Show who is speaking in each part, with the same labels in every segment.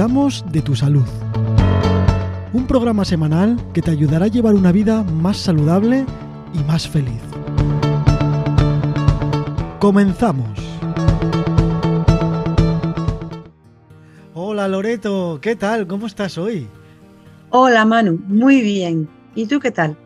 Speaker 1: de tu salud. Un programa semanal que te ayudará a llevar una vida más saludable y más feliz. Comenzamos. Hola Loreto, ¿qué tal? ¿Cómo estás hoy?
Speaker 2: Hola Manu, muy bien. ¿Y tú qué tal?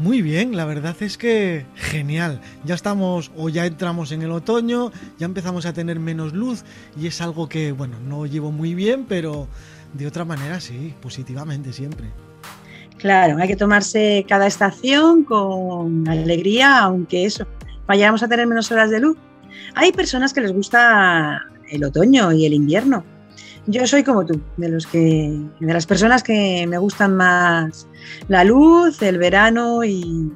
Speaker 1: Muy bien, la verdad es que genial. Ya estamos o ya entramos en el otoño, ya empezamos a tener menos luz y es algo que, bueno, no llevo muy bien, pero de otra manera sí, positivamente siempre.
Speaker 2: Claro, hay que tomarse cada estación con alegría, aunque eso, vayamos a tener menos horas de luz. Hay personas que les gusta el otoño y el invierno. Yo soy como tú, de los que, de las personas que me gustan más la luz, el verano y,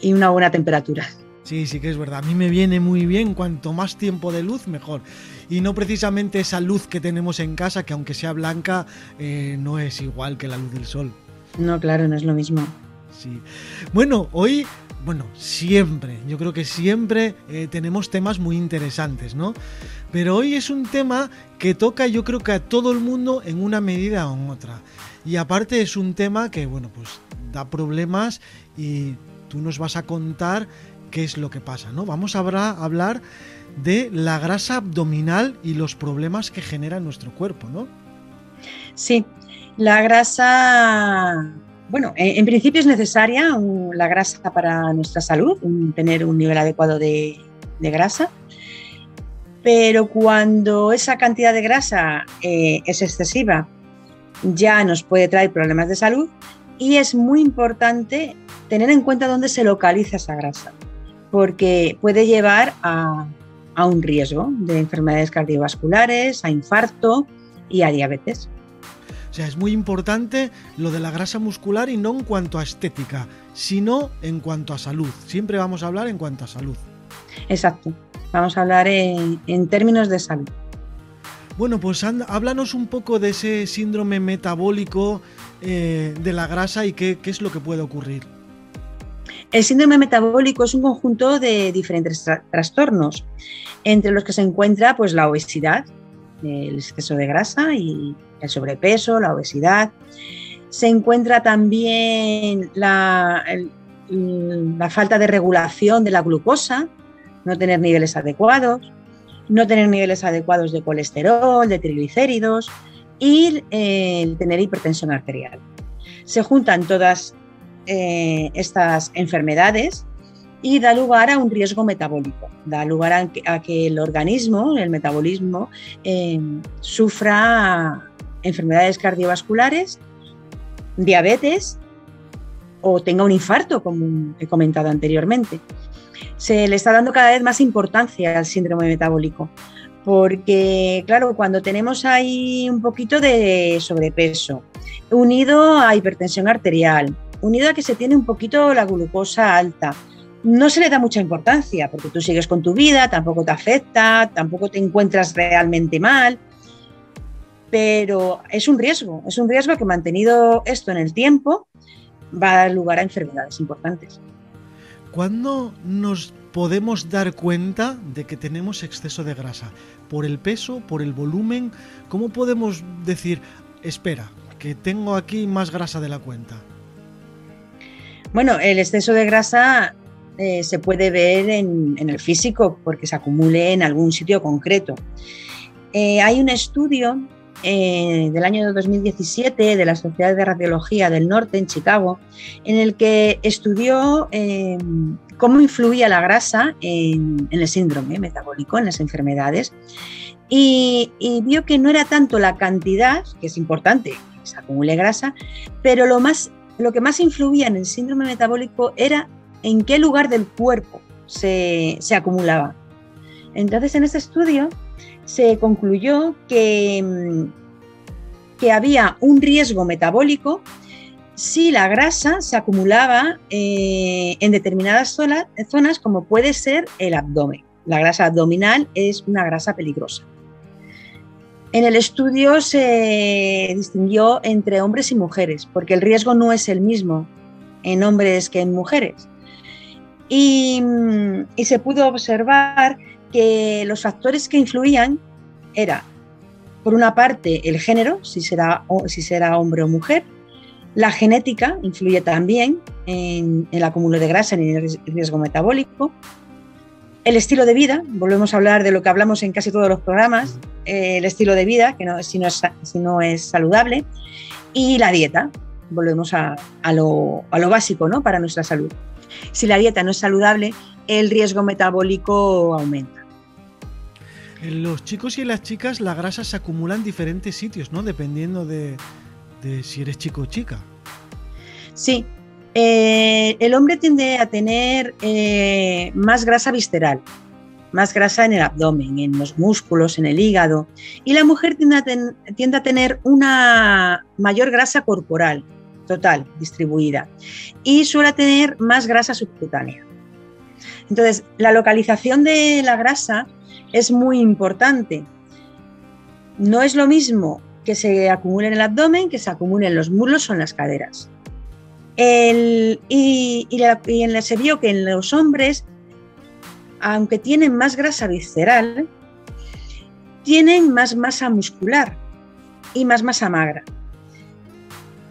Speaker 2: y una buena temperatura.
Speaker 1: Sí, sí que es verdad. A mí me viene muy bien cuanto más tiempo de luz, mejor. Y no precisamente esa luz que tenemos en casa, que aunque sea blanca, eh, no es igual que la luz del sol.
Speaker 2: No, claro, no es lo mismo.
Speaker 1: Sí. Bueno, hoy, bueno, siempre, yo creo que siempre eh, tenemos temas muy interesantes, ¿no? Pero hoy es un tema que toca yo creo que a todo el mundo en una medida o en otra. Y aparte es un tema que, bueno, pues da problemas y tú nos vas a contar qué es lo que pasa, ¿no? Vamos a hablar de la grasa abdominal y los problemas que genera en nuestro cuerpo, ¿no?
Speaker 2: Sí, la grasa, bueno, en, principio es necesaria la grasa para nuestra salud, tener un nivel adecuado de, grasa, pero cuando esa cantidad de grasa eh, es excesiva, ya nos puede traer problemas de salud y es muy importante tener en cuenta dónde se localiza esa grasa porque puede llevar a, un riesgo de enfermedades cardiovasculares, a infarto y a diabetes.
Speaker 1: Sea, es muy importante lo de la grasa muscular y no en cuanto a estética, sino en cuanto a salud. Siempre vamos a hablar en cuanto a salud.
Speaker 2: Exacto, vamos a hablar en, términos de salud.
Speaker 1: Bueno, pues háblanos un poco de ese síndrome metabólico eh, de la grasa y qué es lo que puede ocurrir.
Speaker 2: El síndrome metabólico es un conjunto de diferentes trastornos, entre los que se encuentra pues, la obesidad, el exceso de grasa y el sobrepeso, la obesidad. Se encuentra también la, la falta de regulación de la glucosa, no tener niveles adecuados, no tener niveles adecuados de colesterol, de triglicéridos y eh, tener hipertensión arterial. Se juntan todas eh, estas enfermedades y da lugar a un riesgo metabólico, da lugar a que, el organismo, el metabolismo, em, sufra enfermedades cardiovasculares, diabetes o tenga un infarto, como he comentado anteriormente. Se le está dando cada vez más importancia al síndrome metabólico, porque claro, cuando tenemos ahí un poquito de sobrepeso, unido a hipertensión arterial, unido a que se tiene un poquito la glucosa alta. No se le da mucha importancia porque tú sigues con tu vida, tampoco te afecta, tampoco te encuentras realmente mal, pero es un riesgo, es un riesgo que mantenido esto en el tiempo va a dar lugar a enfermedades importantes.
Speaker 1: ¿Cuándo nos podemos dar cuenta de que tenemos exceso de grasa? ¿Por el peso? ¿Por el volumen? ¿Cómo podemos decir, espera, que tengo aquí más grasa de la cuenta?
Speaker 2: Bueno, el exceso de grasa eh, se puede ver en, el físico porque se acumule en algún sitio concreto. Eh, hay un estudio eh, del año 2017 de la Sociedad de Radiología del Norte en Chicago en el que estudió cómo influía la grasa en, el síndrome metabólico, en las enfermedades, y, vio que no era tanto la cantidad, que es importante, que se acumule grasa, pero lo más lo que más influía en el síndrome metabólico era en qué lugar del cuerpo se, acumulaba. Entonces, en este estudio se concluyó que, mm, que había un riesgo metabólico si la grasa se acumulaba eh, en determinadas zonas, como puede ser el abdomen. La grasa abdominal es una grasa peligrosa. En el estudio se distinguió entre hombres y mujeres, porque el riesgo no es el mismo en hombres que en mujeres. Y, se pudo observar que los factores que influían era por una parte, el género, si será, si será hombre o mujer. La genética influye también en, el acúmulo de grasa, en el riesgo metabólico. El estilo de vida, volvemos a hablar de lo que hablamos en casi todos los programas, eh, el estilo de vida, que no, si, no es, si no es saludable, y la dieta, volvemos a, lo, a lo, básico ¿no? para nuestra salud. Si la dieta no es saludable, el riesgo metabólico aumenta.
Speaker 1: En los chicos y en las chicas la grasa se acumula en diferentes sitios, ¿no? Dependiendo de, si eres chico o chica.
Speaker 2: Sí, eh, el hombre tiende a tener eh, más grasa visceral, más grasa en el abdomen, en los músculos, en el hígado, y la mujer tiende a, tiende a tener una mayor grasa corporal, total, distribuida, y suele tener más grasa subcutánea. Entonces, la localización de la grasa es muy importante. No es lo mismo que se acumule en el abdomen que se acumule en los muslos o en las caderas. y, en se vio que en los hombres, aunque tienen más grasa visceral, tienen más masa muscular y más masa magra.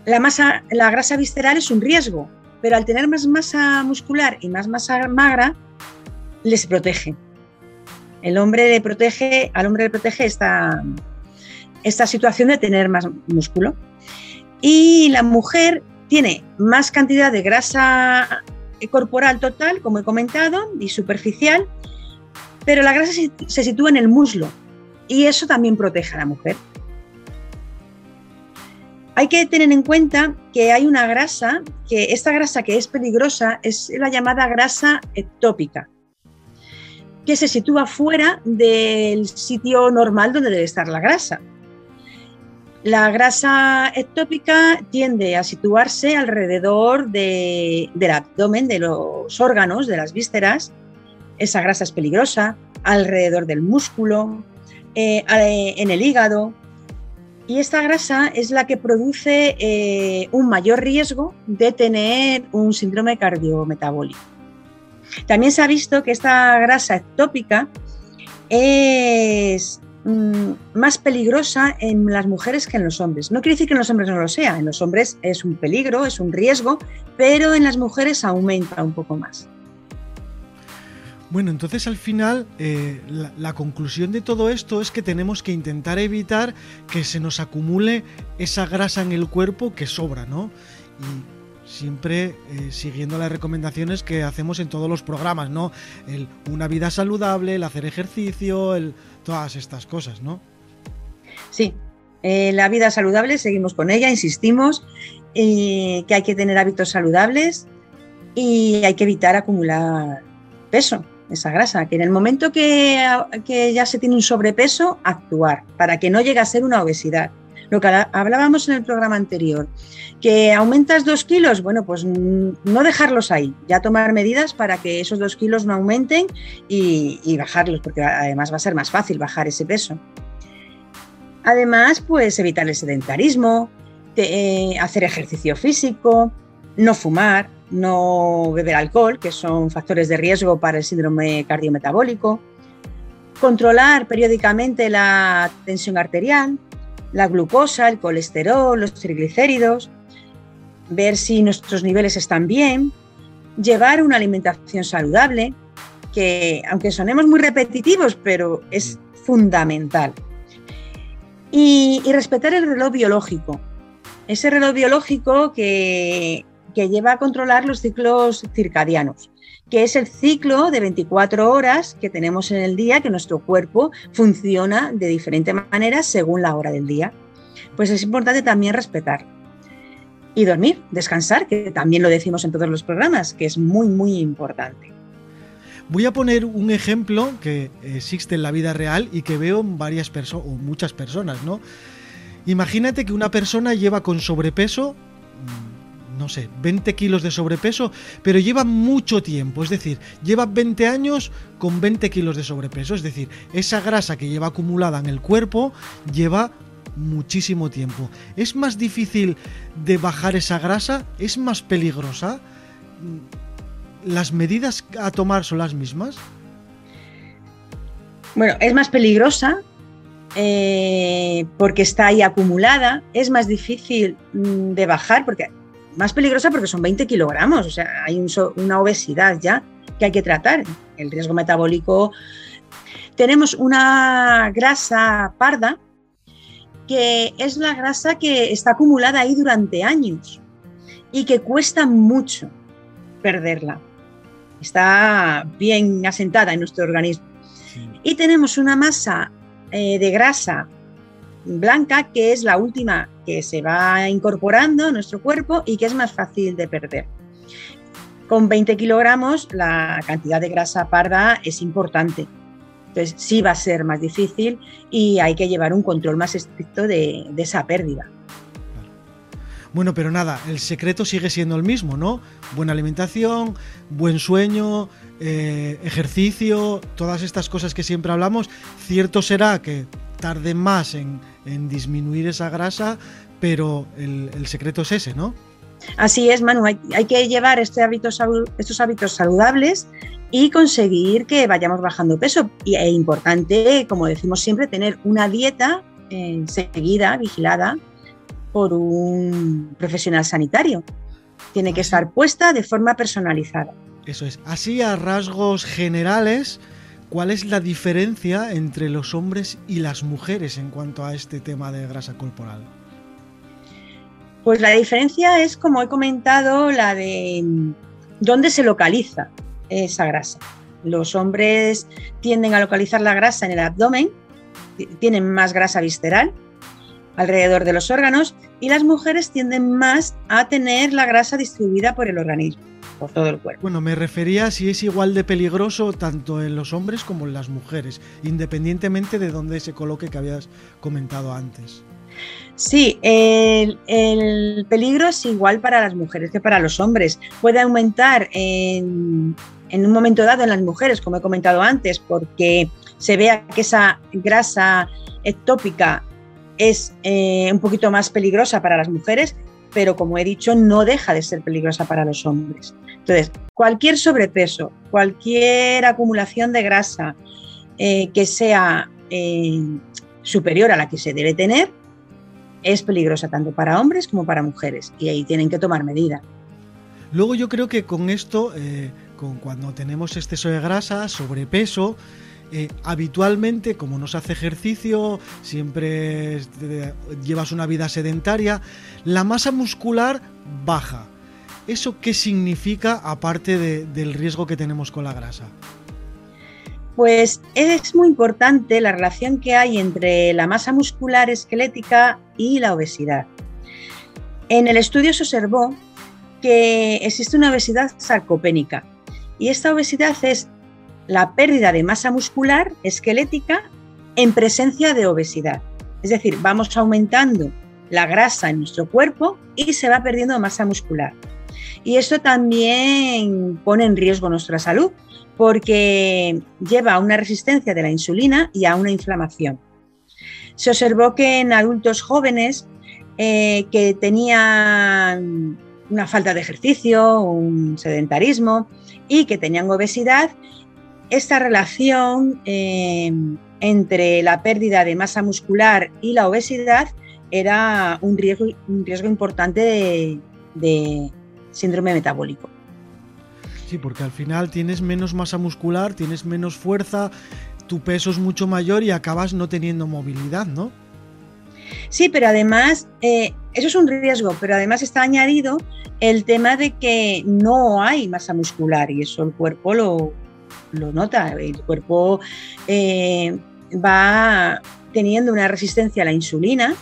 Speaker 2: La, masa, la grasa visceral es un riesgo, pero al tener más masa muscular y más masa magra, les protege. El hombre le protege, al hombre le protege esta, esta situación de tener más músculo. Y la mujer tiene más cantidad de grasa corporal total, como he comentado, y superficial, pero la grasa se sitúa en el muslo y eso también protege a la mujer. Hay que tener en cuenta que hay una grasa, que esta grasa que es peligrosa es la llamada grasa ectópica que se sitúa fuera del sitio normal donde debe estar la grasa. La grasa ectópica tiende a situarse alrededor del abdomen, de los órganos, de las vísceras. Esa grasa es peligrosa, alrededor del músculo, eh, en el hígado. Y esta grasa es la que produce eh, un mayor riesgo de tener un síndrome cardiometabólico. También se ha visto que esta grasa ectópica es mm, más peligrosa en las mujeres que en los hombres. No quiere decir que en los hombres no lo sea, en los hombres es un peligro, es un riesgo, pero en las mujeres aumenta un poco más.
Speaker 1: Bueno, entonces al final eh, la, conclusión de todo esto es que tenemos que intentar evitar que se nos acumule esa grasa en el cuerpo que sobra, ¿no? siempre eh, siguiendo las recomendaciones que hacemos en todos los programas, ¿no? El, una vida saludable, el hacer ejercicio, el, todas estas cosas, ¿no?
Speaker 2: Sí, eh, la vida saludable, seguimos con ella, insistimos, que hay que tener hábitos saludables y hay que evitar acumular peso, esa grasa, que en el momento que, ya se tiene un sobrepeso, actuar, para que no llegue a ser una obesidad. Lo que hablábamos en el programa anterior, ¿Que aumentas dos kilos? Bueno, pues no dejarlos ahí, ya tomar medidas para que esos dos kilos no aumenten y, bajarlos, porque además va a ser más fácil bajar ese peso. Además, pues evitar el sedentarismo, eh, hacer ejercicio físico, no fumar, no beber alcohol, que son factores de riesgo para el síndrome cardiometabólico, controlar periódicamente la tensión arterial, la glucosa, el colesterol, los triglicéridos, ver si nuestros niveles están bien, llevar una alimentación saludable, que aunque sonemos muy repetitivos, pero es mm. fundamental. Y, respetar el reloj biológico, ese reloj biológico que, que lleva a controlar los ciclos circadianos, que es el ciclo de 24 horas que tenemos en el día, que nuestro cuerpo funciona de diferente manera según la hora del día. Pues es importante también respetar y dormir, descansar, que también lo decimos en todos los programas, que es muy, muy importante.
Speaker 1: Voy a poner un ejemplo que existe en la vida real y que veo en varias personas, o muchas personas, ¿no? Imagínate que una persona lleva con sobrepeso, no sé, 20 kilos de sobrepeso, pero lleva mucho tiempo, es decir, lleva 20 años con 20 kilos de sobrepeso, es decir, esa grasa que lleva acumulada en el cuerpo lleva muchísimo tiempo. ¿Es más difícil de bajar esa grasa? ¿Es más peligrosa? ¿Las medidas a tomar son las mismas?
Speaker 2: Bueno, es más peligrosa eh, porque está ahí acumulada, es más difícil mm, de bajar, porque más peligrosa porque son 20 kilogramos, o sea, hay una obesidad ya que hay que tratar. El riesgo metabólico. Tenemos una grasa parda, que es la grasa que está acumulada ahí durante años y que cuesta mucho perderla. Está bien asentada en nuestro organismo. Y tenemos una masa eh, de grasa blanca que es la última que se va incorporando a nuestro cuerpo y que es más fácil de perder. Con 20 kilogramos la cantidad de grasa parda es importante. Entonces sí va a ser más difícil y hay que llevar un control más estricto de, esa pérdida.
Speaker 1: Bueno, pero nada, el secreto sigue siendo el mismo, ¿no? Buena alimentación, buen sueño, eh, ejercicio, todas estas cosas que siempre hablamos. Cierto será que tarde más en, disminuir esa grasa, pero el, secreto es ese, ¿no?
Speaker 2: Así es, Manu, hay, que llevar este estos hábitos saludables y conseguir que vayamos bajando peso. Y es importante, como decimos siempre, tener una dieta eh, seguida, vigilada por un profesional sanitario. Tiene que estar puesta de forma personalizada.
Speaker 1: Eso es. Así a rasgos generales, ¿cuál es la diferencia entre los hombres y las mujeres en cuanto a este tema de grasa corporal?
Speaker 2: Pues la diferencia es, como he comentado, la de mm, dónde se localiza esa grasa. Los hombres tienden a localizar la grasa en el abdomen, tienen más grasa visceral alrededor de los órganos y las mujeres tienden más a tener la grasa distribuida por el organismo, por todo el cuerpo.
Speaker 1: Bueno, me refería a si es igual de peligroso tanto en los hombres como en las mujeres, independientemente de dónde se coloque que habías comentado antes.
Speaker 2: Sí, el, peligro es igual para las mujeres que para los hombres. Puede aumentar en, un momento dado en las mujeres, como he comentado antes, porque se vea que esa grasa ectópica es eh, un poquito más peligrosa para las mujeres, pero como he dicho, no deja de ser peligrosa para los hombres. Entonces, cualquier sobrepeso, cualquier acumulación de grasa eh, que sea eh, superior a la que se debe tener, es peligrosa tanto para hombres como para mujeres y ahí tienen que tomar medida.
Speaker 1: Luego yo creo que con esto, eh, con cuando tenemos exceso de grasa, sobrepeso, eh, habitualmente, como no se hace ejercicio, siempre llevas una vida sedentaria, la masa muscular baja. ¿Eso qué significa aparte del riesgo que tenemos con la grasa?
Speaker 2: Pues es muy importante la relación que hay entre la masa muscular esquelética y la obesidad. En el estudio se observó que existe una obesidad sarcopénica y esta obesidad es la pérdida de masa muscular esquelética en presencia de obesidad. Es decir, vamos aumentando la grasa en nuestro cuerpo y se va perdiendo masa muscular. Y esto también pone en riesgo nuestra salud porque lleva a una resistencia de la insulina y a una inflamación. Se observó que en adultos jóvenes eh, que tenían una falta de ejercicio, un sedentarismo y que tenían obesidad, esta relación eh, entre la pérdida de masa muscular y la obesidad era un riesgo, un riesgo importante de síndrome metabólico.
Speaker 1: Sí, porque al final tienes menos masa muscular, tienes menos fuerza, tu peso es mucho mayor y acabas no teniendo movilidad, ¿no?
Speaker 2: Sí, pero además, eh, eso es un riesgo, pero además está añadido el tema de que no hay masa muscular y eso el cuerpo lo, nota. El cuerpo eh, va teniendo una resistencia a la insulina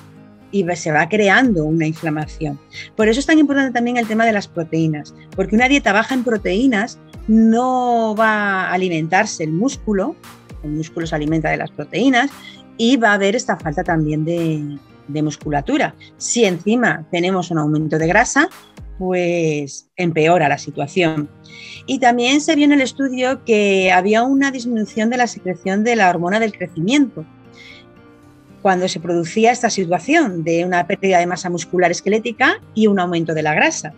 Speaker 2: y se va creando una inflamación. Por eso es tan importante también el tema de las proteínas, porque una dieta baja en proteínas no va a alimentarse el músculo, el músculo se alimenta de las proteínas y va a haber esta falta también de, musculatura. Si encima tenemos un aumento de grasa, pues empeora la situación. Y también se vio en el estudio que había una disminución de la secreción de la hormona del crecimiento, cuando se producía esta situación de una pérdida de masa muscular esquelética y un aumento de la grasa.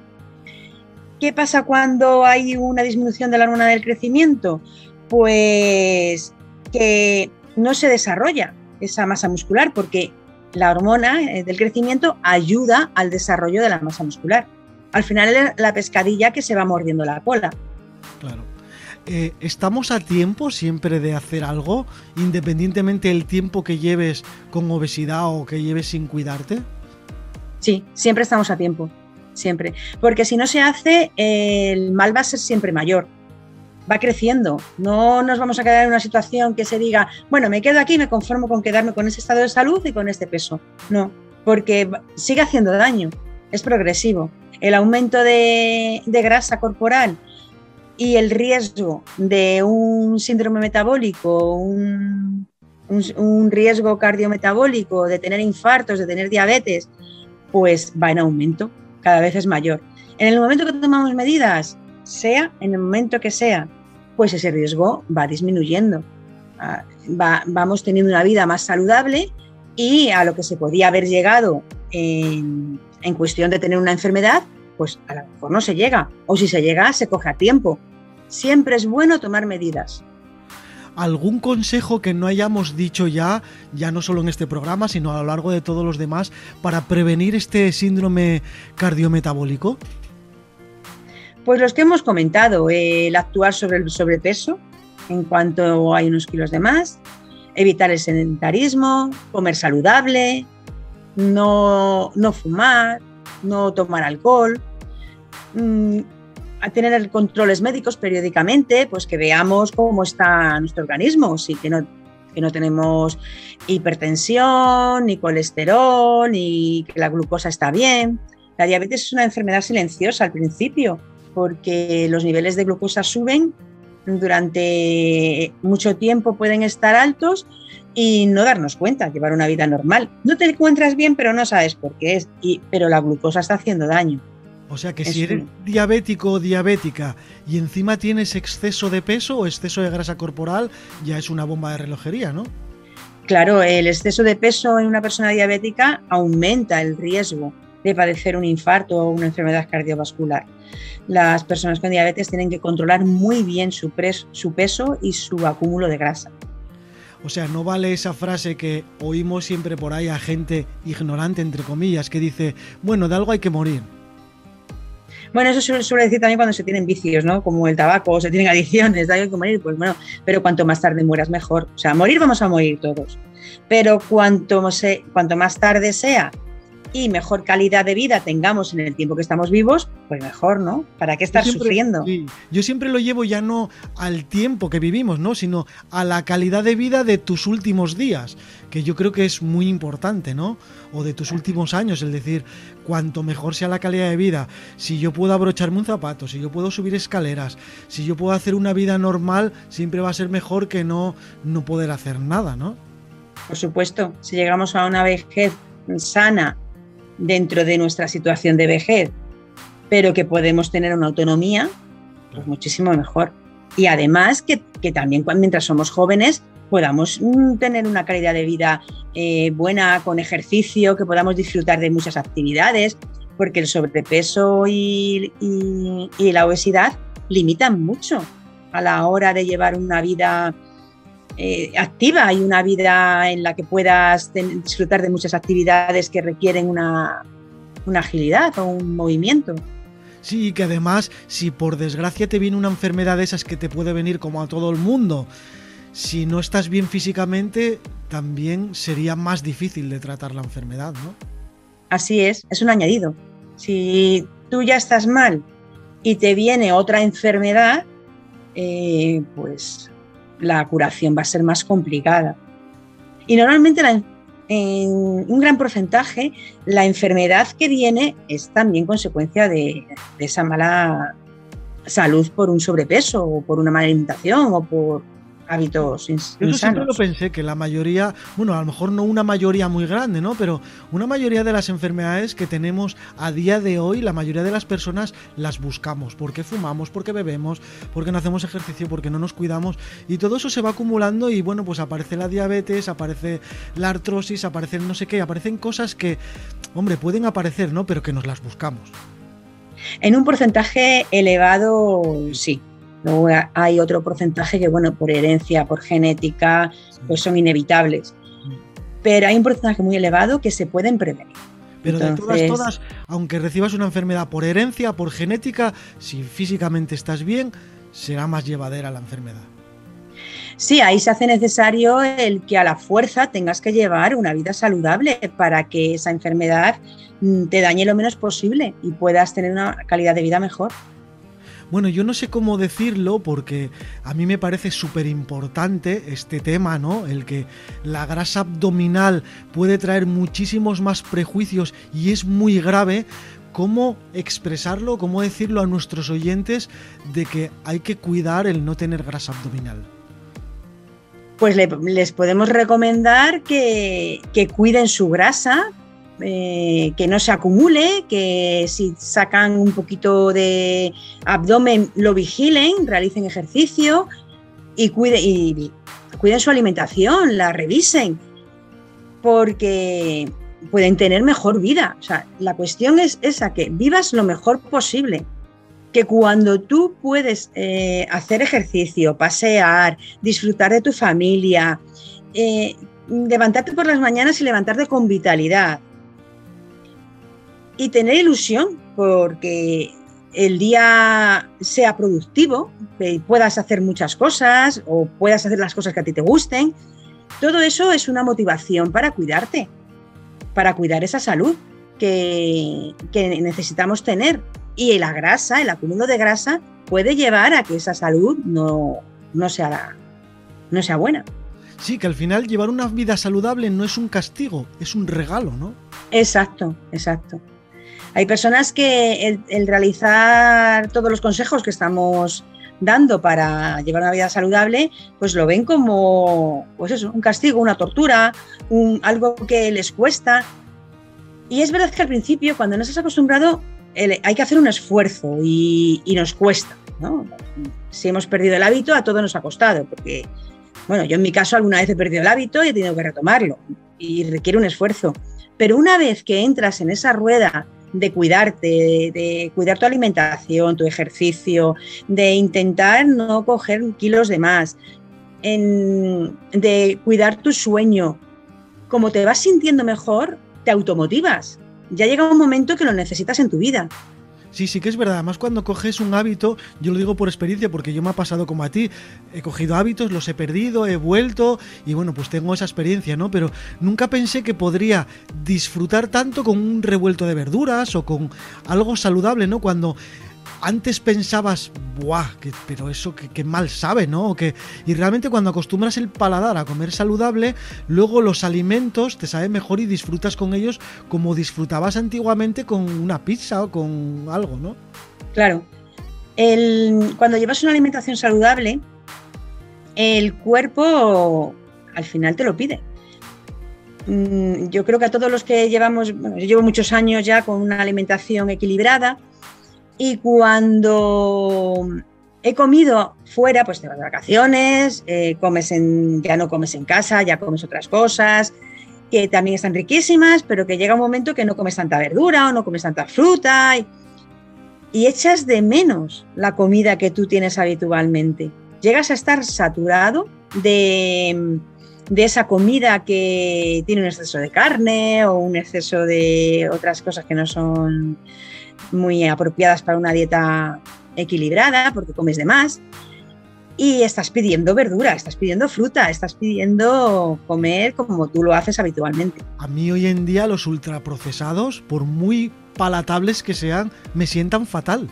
Speaker 2: ¿Qué pasa cuando hay una disminución de la hormona del crecimiento? Pues que no se desarrolla esa masa muscular porque la hormona eh, del crecimiento ayuda al desarrollo de la masa muscular. Al final es la pescadilla que se va mordiendo la cola.
Speaker 1: Claro. Eh, ¿Estamos a tiempo siempre de hacer algo, independientemente del tiempo que lleves con obesidad o que lleves sin cuidarte?
Speaker 2: Sí, siempre estamos a tiempo, siempre. Porque si no se hace, el mal va a ser siempre mayor va creciendo. No nos vamos a quedar en una situación que se diga, bueno, me quedo aquí, me conformo con quedarme con ese estado de salud y con este peso. No, porque sigue haciendo daño, es progresivo. El aumento de, grasa corporal y el riesgo de un síndrome metabólico, un, riesgo cardiometabólico, de tener infartos, de tener diabetes, pues va en aumento, cada vez es mayor. En el momento que tomamos medidas, sea en el momento que sea, pues ese riesgo va disminuyendo. Ah, vamos teniendo una vida más saludable y a lo que se podía haber llegado en, cuestión de tener una enfermedad, pues a lo mejor no se llega. O si se llega, se coge a tiempo. Siempre es bueno tomar medidas.
Speaker 1: ¿Algún consejo que no hayamos dicho ya, ya no solo en este programa, sino a lo largo de todos los demás, para prevenir este síndrome cardiometabólico?
Speaker 2: Pues los que hemos comentado, el actuar sobre el sobrepeso en cuanto hay unos kilos de más, evitar el sedentarismo, comer saludable, no, fumar, no tomar alcohol, mm, tener controles médicos periódicamente, pues que veamos cómo está nuestro organismo, sí que no, que no tenemos hipertensión, ni colesterol, ni que la glucosa está bien. La diabetes es una enfermedad silenciosa al principio, porque los niveles de glucosa suben durante mucho tiempo pueden estar altos y no darnos cuenta, llevar una vida normal. No te encuentras bien, pero no sabes por qué es, y, pero la glucosa está haciendo daño.
Speaker 1: O sea que si eres diabético o diabética y encima tienes exceso de peso o exceso de grasa corporal, ya es una bomba de relojería, ¿no?
Speaker 2: Claro, el exceso de peso en una persona diabética aumenta el riesgo de padecer un infarto o una enfermedad cardiovascular. Las personas con diabetes tienen que controlar muy bien su, su peso y su acúmulo de grasa.
Speaker 1: O sea, no vale esa frase que oímos siempre por ahí a gente ignorante, entre comillas, que dice, bueno, de algo hay que morir.
Speaker 2: Bueno, eso se suele decir también cuando se tienen vicios, ¿no? Como el tabaco o se tienen adicciones, de algo hay que morir, pues bueno, pero cuanto más tarde mueras mejor. O sea, morir vamos a morir todos. Pero cuanto, se, cuanto más tarde sea y mejor calidad de vida tengamos en el tiempo que estamos vivos, pues mejor, ¿no? ¿Para qué estar sufriendo?
Speaker 1: Yo siempre lo llevo ya no al tiempo que vivimos, ¿no? Sino a la calidad de vida de tus últimos días, que yo creo que es muy importante, ¿no? O de tus últimos años, es decir, cuanto mejor sea la calidad de vida, si yo puedo abrocharme un zapato, si yo puedo subir escaleras, si yo puedo hacer una vida normal, siempre va a ser mejor que no, no poder hacer nada, ¿no?
Speaker 2: Por supuesto, si llegamos a una vejez sana, dentro de nuestra situación de vejez, pero que podemos tener una autonomía, pues muchísimo mejor. Y además que, también mientras somos jóvenes podamos mm, tener una calidad de vida eh, buena, con ejercicio, que podamos disfrutar de muchas actividades, porque el sobrepeso y, y la obesidad limitan mucho a la hora de llevar una vida eh, activa y una vida en la que puedas disfrutar de muchas actividades que requieren una, agilidad o un movimiento.
Speaker 1: Sí, que además, si por desgracia te viene una enfermedad de esas que te puede venir como a todo el mundo, si no estás bien físicamente, también sería más difícil de tratar la enfermedad, ¿no?
Speaker 2: Así es, es un añadido. Si tú ya estás mal y te viene otra enfermedad, eh, pues la curación va a ser más complicada. Y normalmente en un gran porcentaje la enfermedad que viene es también consecuencia de, de esa mala salud por un sobrepeso o por una mala alimentación o por hábitos insanos. Yo siempre
Speaker 1: lo pensé, que la mayoría, bueno, a lo mejor no una mayoría muy grande, ¿no? Pero una mayoría de las enfermedades que tenemos a día de hoy, la mayoría de las personas las buscamos. ¿Por qué fumamos? ¿Por qué bebemos? ¿Por qué no hacemos ejercicio? ¿Por qué no nos cuidamos? Y todo eso se va acumulando y bueno, pues aparece la diabetes, aparece la artrosis, aparecen no sé qué, aparecen cosas que, hombre, pueden aparecer, ¿no? Pero que nos las buscamos.
Speaker 2: En un porcentaje elevado, sí, Luego hay otro porcentaje que, bueno, por herencia, por genética, pues son inevitables. pero hay un porcentaje muy elevado que se pueden prevenir.
Speaker 1: Pero de todas, todas, aunque recibas una enfermedad por herencia, por genética, si físicamente estás bien, será más llevadera la enfermedad.
Speaker 2: Sí, ahí se hace necesario el que a la fuerza tengas que llevar una vida saludable para que esa enfermedad mm, te dañe lo menos posible y puedas tener una calidad de vida mejor.
Speaker 1: Bueno, yo no sé cómo decirlo porque a mí me parece súper importante este tema, ¿no? El que la grasa abdominal puede traer muchísimos más prejuicios y es muy grave. ¿Cómo expresarlo, cómo decirlo a nuestros oyentes de que hay que cuidar el no tener grasa abdominal?
Speaker 2: pues les podemos recomendar que, cuiden su grasa, eh, que no se acumule, que si sacan un poquito de abdomen lo vigilen, realicen ejercicio y, cuiden su alimentación, la revisen, porque pueden tener mejor vida. O sea, la cuestión es esa, que vivas lo mejor posible que cuando tú puedes eh, hacer ejercicio, pasear, disfrutar de tu familia, eh, levantarte por las mañanas y levantarte con vitalidad y tener ilusión porque el día sea productivo, que puedas hacer muchas cosas o puedas hacer las cosas que a ti te gusten, todo eso es una motivación para cuidarte, para cuidar esa salud que, que necesitamos tener y la grasa, el acúmulo de grasa, puede llevar a que esa salud no, no, sea, no sea buena.
Speaker 1: Sí, que al final llevar una vida saludable no es un castigo, es un regalo, ¿no?
Speaker 2: Exacto, exacto. Hay personas que el, realizar todos los consejos que estamos dando para llevar una vida saludable, pues lo ven como pues eso, un castigo, una tortura, algo que les cuesta. Y es verdad que al principio, cuando no estás acostumbrado, hay que hacer un esfuerzo y, nos cuesta. Si hemos perdido el hábito, a todo nos ha costado, porque, bueno, yo en mi caso alguna vez he perdido el hábito y he tenido que retomarlo y requiere un esfuerzo. Pero una vez que entras en esa rueda de cuidarte, de, cuidar tu alimentación, tu ejercicio, de intentar no coger kilos de más, de cuidar tu sueño, como te vas sintiendo mejor, te automotivas ya llega un momento que lo necesitas en tu vida.
Speaker 1: Sí, sí que es verdad. Además, cuando coges un hábito, yo lo digo por experiencia, porque yo me ha pasado como a ti. He cogido hábitos, los he perdido, he vuelto y bueno, pues tengo esa experiencia, ¿no? Pero nunca pensé que podría disfrutar tanto con un revuelto de verduras o con algo saludable, ¿no? Cuando antes pensabas, ¡buah! pero eso que, mal sabe, ¿no? Y realmente cuando acostumbras el paladar a comer saludable, luego los alimentos te saben mejor y disfrutas con ellos como disfrutabas antiguamente con una pizza o con algo, ¿no?
Speaker 2: Claro. cuando llevas una alimentación saludable, el cuerpo al final te lo pide. Mm, yo creo que a todos los que llevamos, yo llevo muchos años ya con una alimentación equilibrada, y cuando he comido fuera, pues te vas de vacaciones, eh, comes en, ya no comes en casa, ya comes otras cosas que también están riquísimas, pero que llega un momento que no comes tanta verdura o no comes tanta fruta y, y echas de menos la comida que tú tienes habitualmente. Llegas a estar saturado de, de esa comida que tiene un exceso de carne o un exceso de otras cosas que no son muy apropiadas para una dieta equilibrada, porque comes de más. Y estás pidiendo verdura, estás pidiendo fruta, estás pidiendo comer como tú lo haces habitualmente.
Speaker 1: A mí hoy en día los ultraprocesados, por muy palatables que sean, me sientan fatal.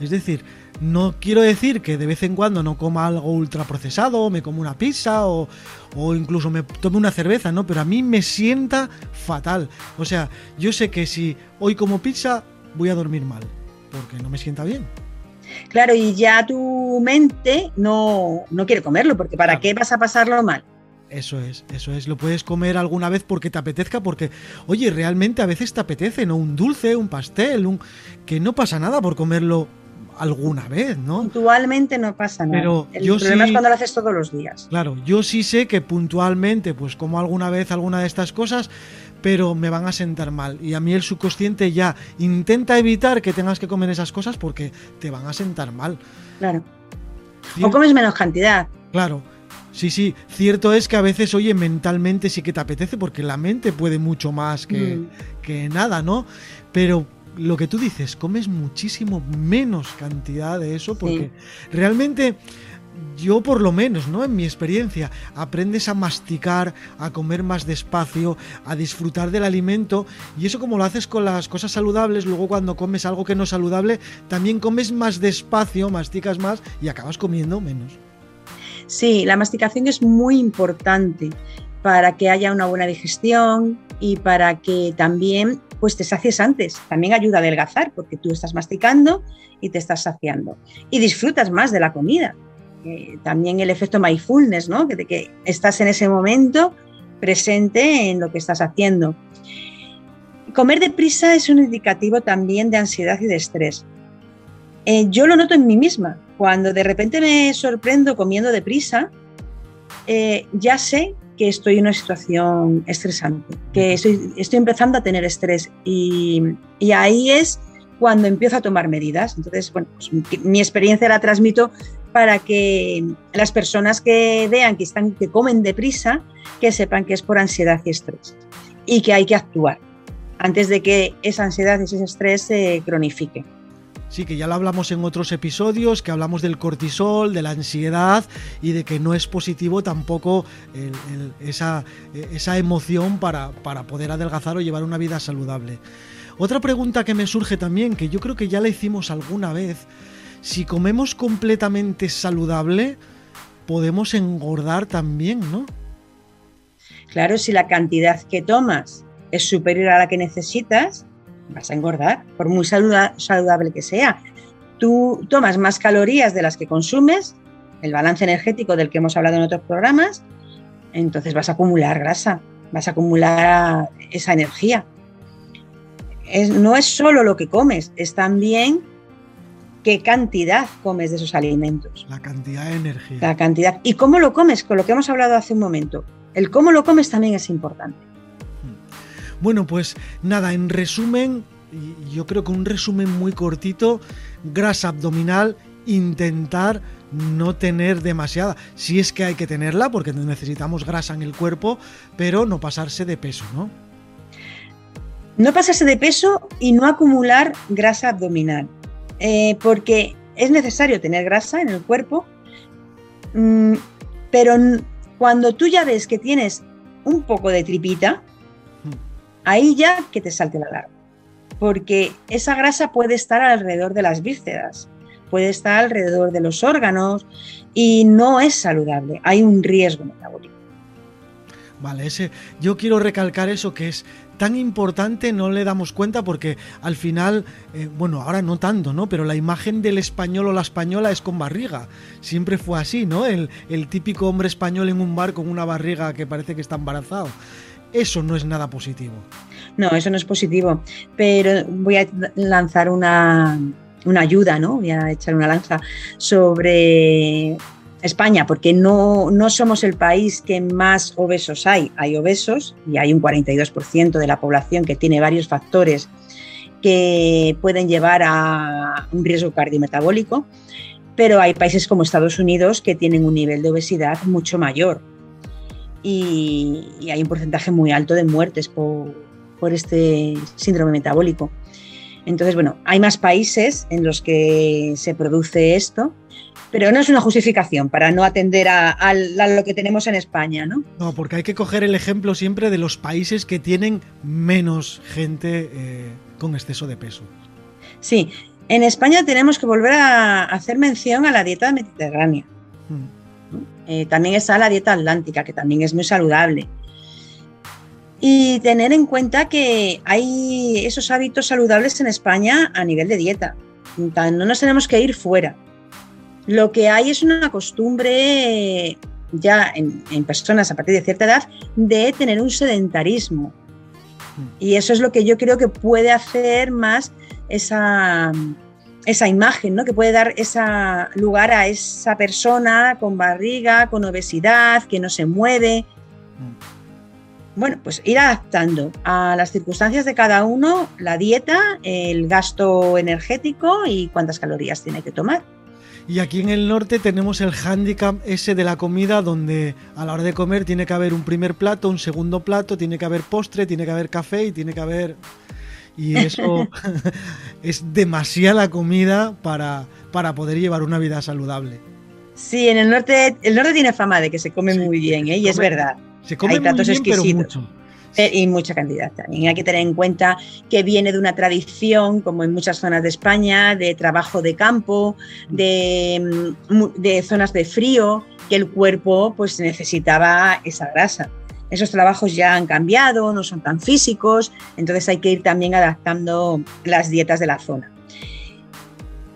Speaker 1: Es decir, no quiero decir que de vez en cuando no coma algo ultraprocesado, o me como una pizza o, o, incluso me tome una cerveza, ¿no? Pero a mí me sienta fatal. O sea, yo sé que si hoy como pizza, voy a dormir mal, porque no me sienta bien.
Speaker 2: Claro, y ya tu mente no, no quiere comerlo, porque ¿para qué vas a pasarlo mal?
Speaker 1: Eso es, eso es. Lo puedes comer alguna vez porque te apetezca, porque, oye, realmente a veces te apetece, ¿no? Un dulce, un pastel, un. que no pasa nada por comerlo alguna vez, ¿no?
Speaker 2: Puntualmente no pasa nada. Pero el problema es cuando lo haces todos los días.
Speaker 1: Claro, yo sí sé que puntualmente, pues como alguna vez alguna de estas cosas, pero me van a sentar mal. Y a mí el subconsciente ya intenta evitar que tengas que comer esas cosas porque te van a sentar mal.
Speaker 2: Claro. O comes menos cantidad.
Speaker 1: Claro. Sí, sí, cierto es que a veces, oye, mentalmente sí que te apetece, porque la mente puede mucho más que, mm. que nada, ¿no? Pero lo que tú dices, comes muchísimo menos cantidad de eso, porque realmente yo por lo menos, ¿no? En mi experiencia, aprendes a masticar, a comer más despacio, a disfrutar del alimento y eso como lo haces con las cosas saludables, luego cuando comes algo que no es saludable, también comes más despacio, masticas más y acabas comiendo menos.
Speaker 2: Sí, la masticación es muy importante para que haya una buena digestión y para que también pues te sacies antes. También ayuda a adelgazar porque tú estás masticando y te estás saciando y disfrutas más de la comida también el efecto mindfulness, ¿no? De que estás en ese momento presente en lo que estás haciendo. Comer deprisa es un indicativo también de ansiedad y de estrés. Eh, yo lo noto en mí misma. Cuando de repente me sorprendo comiendo deprisa, eh, ya sé que estoy en una situación estresante, que estoy, estoy empezando a tener estrés y, y ahí es cuando empiezo a tomar medidas. Entonces, bueno, pues mi experiencia la transmito para que las personas que vean que, están, que comen deprisa, que sepan que es por ansiedad y estrés y que hay que actuar antes de que esa ansiedad y ese estrés se cronifique.
Speaker 1: Sí, que ya lo hablamos en otros episodios, que hablamos del cortisol, de la ansiedad y de que no es positivo tampoco esa, esa, emoción para, para poder adelgazar o llevar una vida saludable. Otra pregunta que me surge también, que yo creo que ya la hicimos alguna vez, si comemos completamente saludable, podemos engordar también, ¿no?
Speaker 2: Claro, si la cantidad que tomas es superior a la que necesitas, vas a engordar, por muy saludable que sea. Tú tomas más calorías de las que consumes, el balance energético del que hemos hablado en otros programas, entonces vas a acumular grasa, vas a acumular esa energía. no es solo lo que comes, es también qué cantidad comes de esos alimentos.
Speaker 1: La cantidad de energía.
Speaker 2: La cantidad. ¿Y cómo lo comes? Con lo que hemos hablado hace un momento. El cómo lo comes también es importante.
Speaker 1: Hmm. Bueno, pues nada, en resumen, yo creo que un resumen muy cortito, grasa abdominal, intentar no tener demasiada. Si es que hay que tenerla, porque necesitamos grasa en el cuerpo, pero no pasarse de peso, ¿no?
Speaker 2: No pasarse de peso y no acumular grasa abdominal. Eh, porque es necesario tener grasa en el cuerpo, mm, pero cuando tú ya ves que tienes un poco de tripita, ahí ya que te salte la alarma, porque esa grasa puede estar alrededor de las vísceras, puede estar alrededor de los órganos y no es saludable, hay un riesgo metabólico.
Speaker 1: Vale, ese, yo quiero recalcar eso que es tan importante no le damos cuenta porque al final, eh, bueno, ahora no tanto, ¿no? Pero la imagen del español o la española es con barriga. Siempre fue así, ¿no? El, el típico hombre español en un bar con una barriga que parece que está embarazado. Eso no es nada positivo.
Speaker 2: No, eso no es positivo. Pero voy a lanzar una, una ayuda, ¿no? Voy a echar una lanza sobre España, porque no, no somos el país que más obesos hay. Hay obesos y hay un 42% de la población que tiene varios factores que pueden llevar a un riesgo cardiometabólico, pero hay países como Estados Unidos que tienen un nivel de obesidad mucho mayor y, hay un porcentaje muy alto de muertes por, por este síndrome metabólico. Entonces, bueno, hay más países en los que se produce esto pero no es una justificación para no atender a, lo que tenemos en España, ¿no?
Speaker 1: No, porque hay que coger el ejemplo siempre de los países que tienen menos gente eh, con exceso de peso.
Speaker 2: Sí, en España tenemos que volver a hacer mención a la dieta mediterránea. Mm. Eh, también está la dieta atlántica, que también es muy saludable. Y tener en cuenta que hay esos hábitos saludables en España a nivel de dieta. No nos tenemos que ir fuera. Lo que hay es una costumbre ya en, personas a partir de cierta edad de tener un sedentarismo. Mm. Y eso es lo que yo creo que puede hacer más esa, esa imagen, ¿no? que puede dar esa lugar a esa persona con barriga, con obesidad, que no se mueve. Mm. Bueno, pues ir adaptando a las circunstancias de cada uno la dieta, el gasto energético y cuántas calorías tiene que tomar.
Speaker 1: Y aquí en el norte tenemos el handicap ese de la comida donde a la hora de comer tiene que haber un primer plato, un segundo plato, tiene que haber postre, tiene que haber café y tiene que haber... Y eso es demasiada comida para, para poder llevar una vida saludable.
Speaker 2: Sí, en el norte, el norte tiene fama de que se come muy bien, ¿eh? y es verdad.
Speaker 1: Se come Hay platos muy pero mucho.
Speaker 2: Eh, y mucha cantidad también. Hay que tener en cuenta que viene de una tradición, como en muchas zonas de España, de trabajo de campo, de, mm, de zonas de frío, que el cuerpo pues necesitaba esa grasa. Esos trabajos ya han cambiado, no son tan físicos, entonces hay que ir también adaptando las dietas de la zona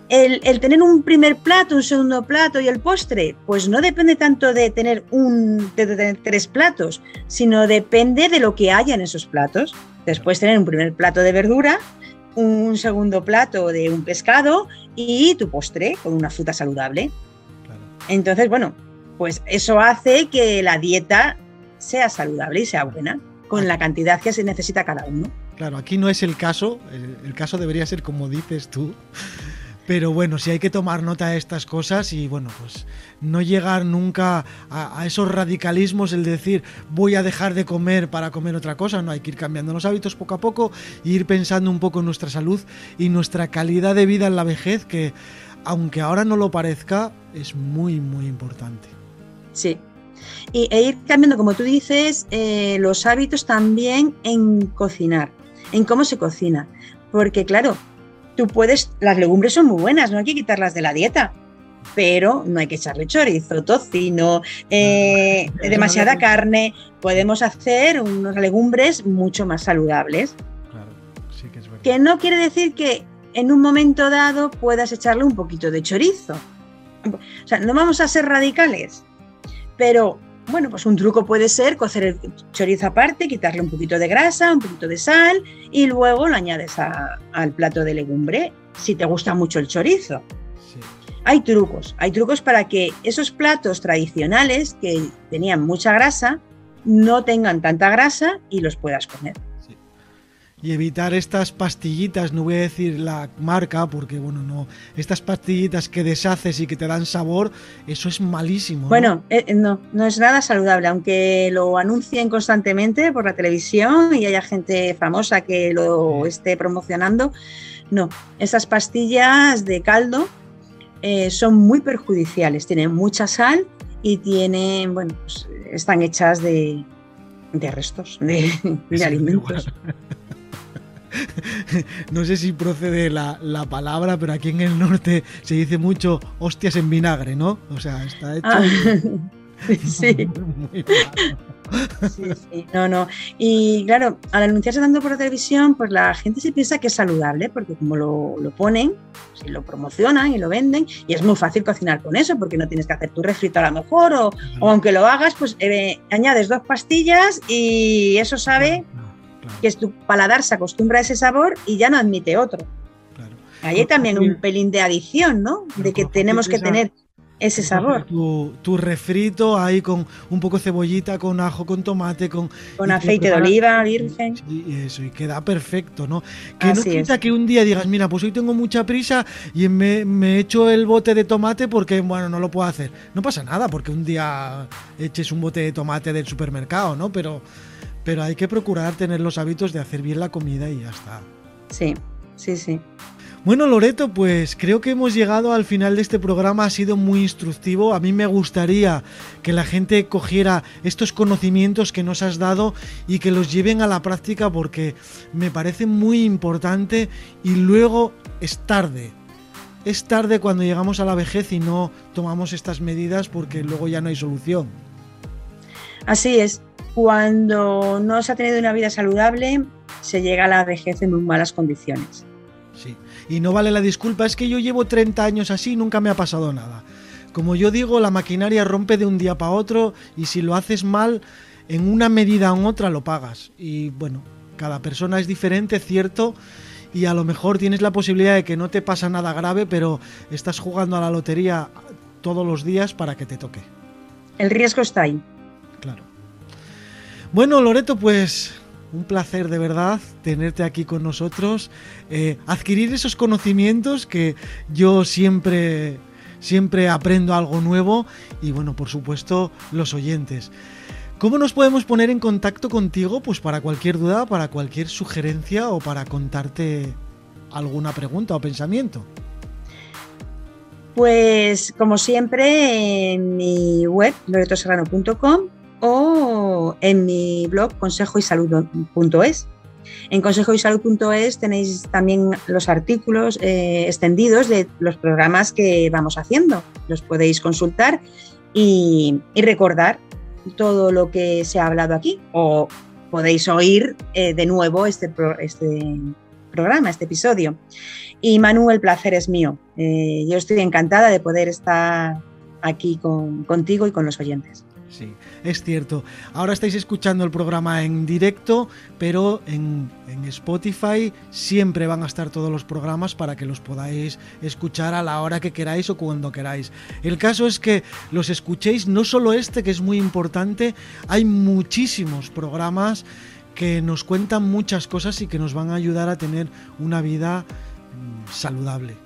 Speaker 2: el, tener un primer plato, un segundo plato y el postre, pues no depende tanto de tener, un, tres platos, sino depende de lo que haya en esos platos. Después tener un primer plato de verdura, un segundo plato de un pescado y tu postre con una fruta saludable. Entonces, bueno, pues eso hace que la dieta sea saludable y sea buena, con la cantidad que se necesita cada uno.
Speaker 1: Claro, aquí no es el caso, el caso debería ser como dices tú, pero bueno, sí hay que tomar nota de estas cosas y bueno, pues no llegar nunca a, esos radicalismos, el decir voy a dejar de comer para comer otra cosa, no hay que ir cambiando los hábitos poco a poco e ir pensando un poco en nuestra salud y nuestra calidad de vida en la vejez, que aunque ahora no lo parezca, es muy, muy importante.
Speaker 2: Sí. Y, e ir cambiando, como tú dices, eh, los hábitos también en cocinar, en cómo se cocina. Porque claro, tú puedes, las legumbres son muy buenas, no hay que quitarlas de la dieta, pero no hay que echarle chorizo, tocino, eh, demasiada carne. Podemos hacer unas legumbres mucho más saludables. Claro, sí que es verdad. Que no quiere decir que en un momento dado puedas echarle un poquito de chorizo. O sea, no vamos a ser radicales, pero bueno, pues un truco puede ser cocer el chorizo aparte, quitarle un poquito de grasa, un poquito de sal y luego lo añades al plato de legumbre si te gusta mucho el chorizo. Hay trucos, hay trucos para que esos platos tradicionales que tenían mucha grasa no tengan tanta grasa y los puedas comer
Speaker 1: y evitar estas pastillitas, no voy a decir la marca porque bueno, no, estas pastillitas que deshaces y que te dan sabor, eso es malísimo.
Speaker 2: Bueno, eh, no, no es nada saludable, aunque lo anuncien constantemente por la televisión y haya gente famosa que lo esté promocionando, no, esas pastillas de caldo eh, son muy perjudiciales, tienen mucha sal y tienen, bueno, pues, están hechas de, restos de, de alimentos.
Speaker 1: no sé si procede la, palabra, pero aquí en el norte se dice mucho hostias en vinagre, ¿no? O sea, está hecho. Ah,
Speaker 2: sí. Sí, sí, no, no. Y claro, al anunciarse tanto por la televisión, pues la gente se piensa que es saludable, porque como lo, ponen, pues, lo promocionan y lo venden, y es muy fácil cocinar con eso, porque no tienes que hacer tu refrito a lo mejor, o, aunque lo hagas, pues eh, añades dos pastillas y eso sabe que es tu paladar se acostumbra a ese sabor y ya no admite otro. Ahí hay también un pelín de adición, ¿no? De que tenemos que tener ese sabor.
Speaker 1: Tu, refrito ahí con un poco de cebollita, con ajo, con tomate, con...
Speaker 2: Con aceite de oliva virgen.
Speaker 1: Y eso, y queda perfecto, ¿no? Que no quita que un día digas, mira, pues hoy tengo mucha prisa y me, me echo el bote de tomate porque, bueno, no lo puedo hacer. No pasa nada porque un día eches un bote de tomate del supermercado, ¿no? Pero pero hay que procurar tener los hábitos de hacer bien la comida y ya está.
Speaker 2: Sí, sí, sí.
Speaker 1: Bueno, Loreto, pues creo que hemos llegado al final de este programa. Ha sido muy instructivo. A mí me gustaría que la gente cogiera estos conocimientos que nos has dado y que los lleven a la práctica porque me parece muy importante y luego es tarde. Es tarde cuando llegamos a la vejez y no tomamos estas medidas porque luego ya no hay solución.
Speaker 2: Así es cuando no se ha tenido una vida saludable, se llega a la vejez en muy malas condiciones.
Speaker 1: Sí, y no vale la disculpa, es que yo llevo 30 años así y nunca me ha pasado nada. Como yo digo, la maquinaria rompe de un día para otro y si lo haces mal, en una medida u otra lo pagas. Y bueno, cada persona es diferente, cierto, y a lo mejor tienes la posibilidad de que no te pasa nada grave, pero estás jugando a la lotería todos los días para que te toque.
Speaker 2: El riesgo está ahí.
Speaker 1: Bueno, Loreto, pues un placer de verdad tenerte aquí con nosotros, eh, adquirir esos conocimientos que yo siempre siempre aprendo algo nuevo y bueno, por supuesto, los oyentes. ¿Cómo nos podemos poner en contacto contigo? Pues para cualquier duda, para cualquier sugerencia o para contarte alguna pregunta o pensamiento.
Speaker 2: Pues como siempre en mi web loretoserrano.com en mi blog consejoysalud.es. En consejoysalud.es tenéis también los artículos eh, extendidos de los programas que vamos haciendo. Los podéis consultar y, recordar todo lo que se ha hablado aquí o podéis oír eh, de nuevo este, este programa, este episodio. Y Manu, el placer es mío. Eh, yo estoy encantada de poder estar aquí contigo y con los oyentes.
Speaker 1: Sí, es cierto. Ahora estáis escuchando el programa en directo, pero en, en, Spotify siempre van a estar todos los programas para que los podáis escuchar a la hora que queráis o cuando queráis. El caso es que los escuchéis, no solo este, que es muy importante, hay muchísimos programas que nos cuentan muchas cosas y que nos van a ayudar a tener una vida saludable.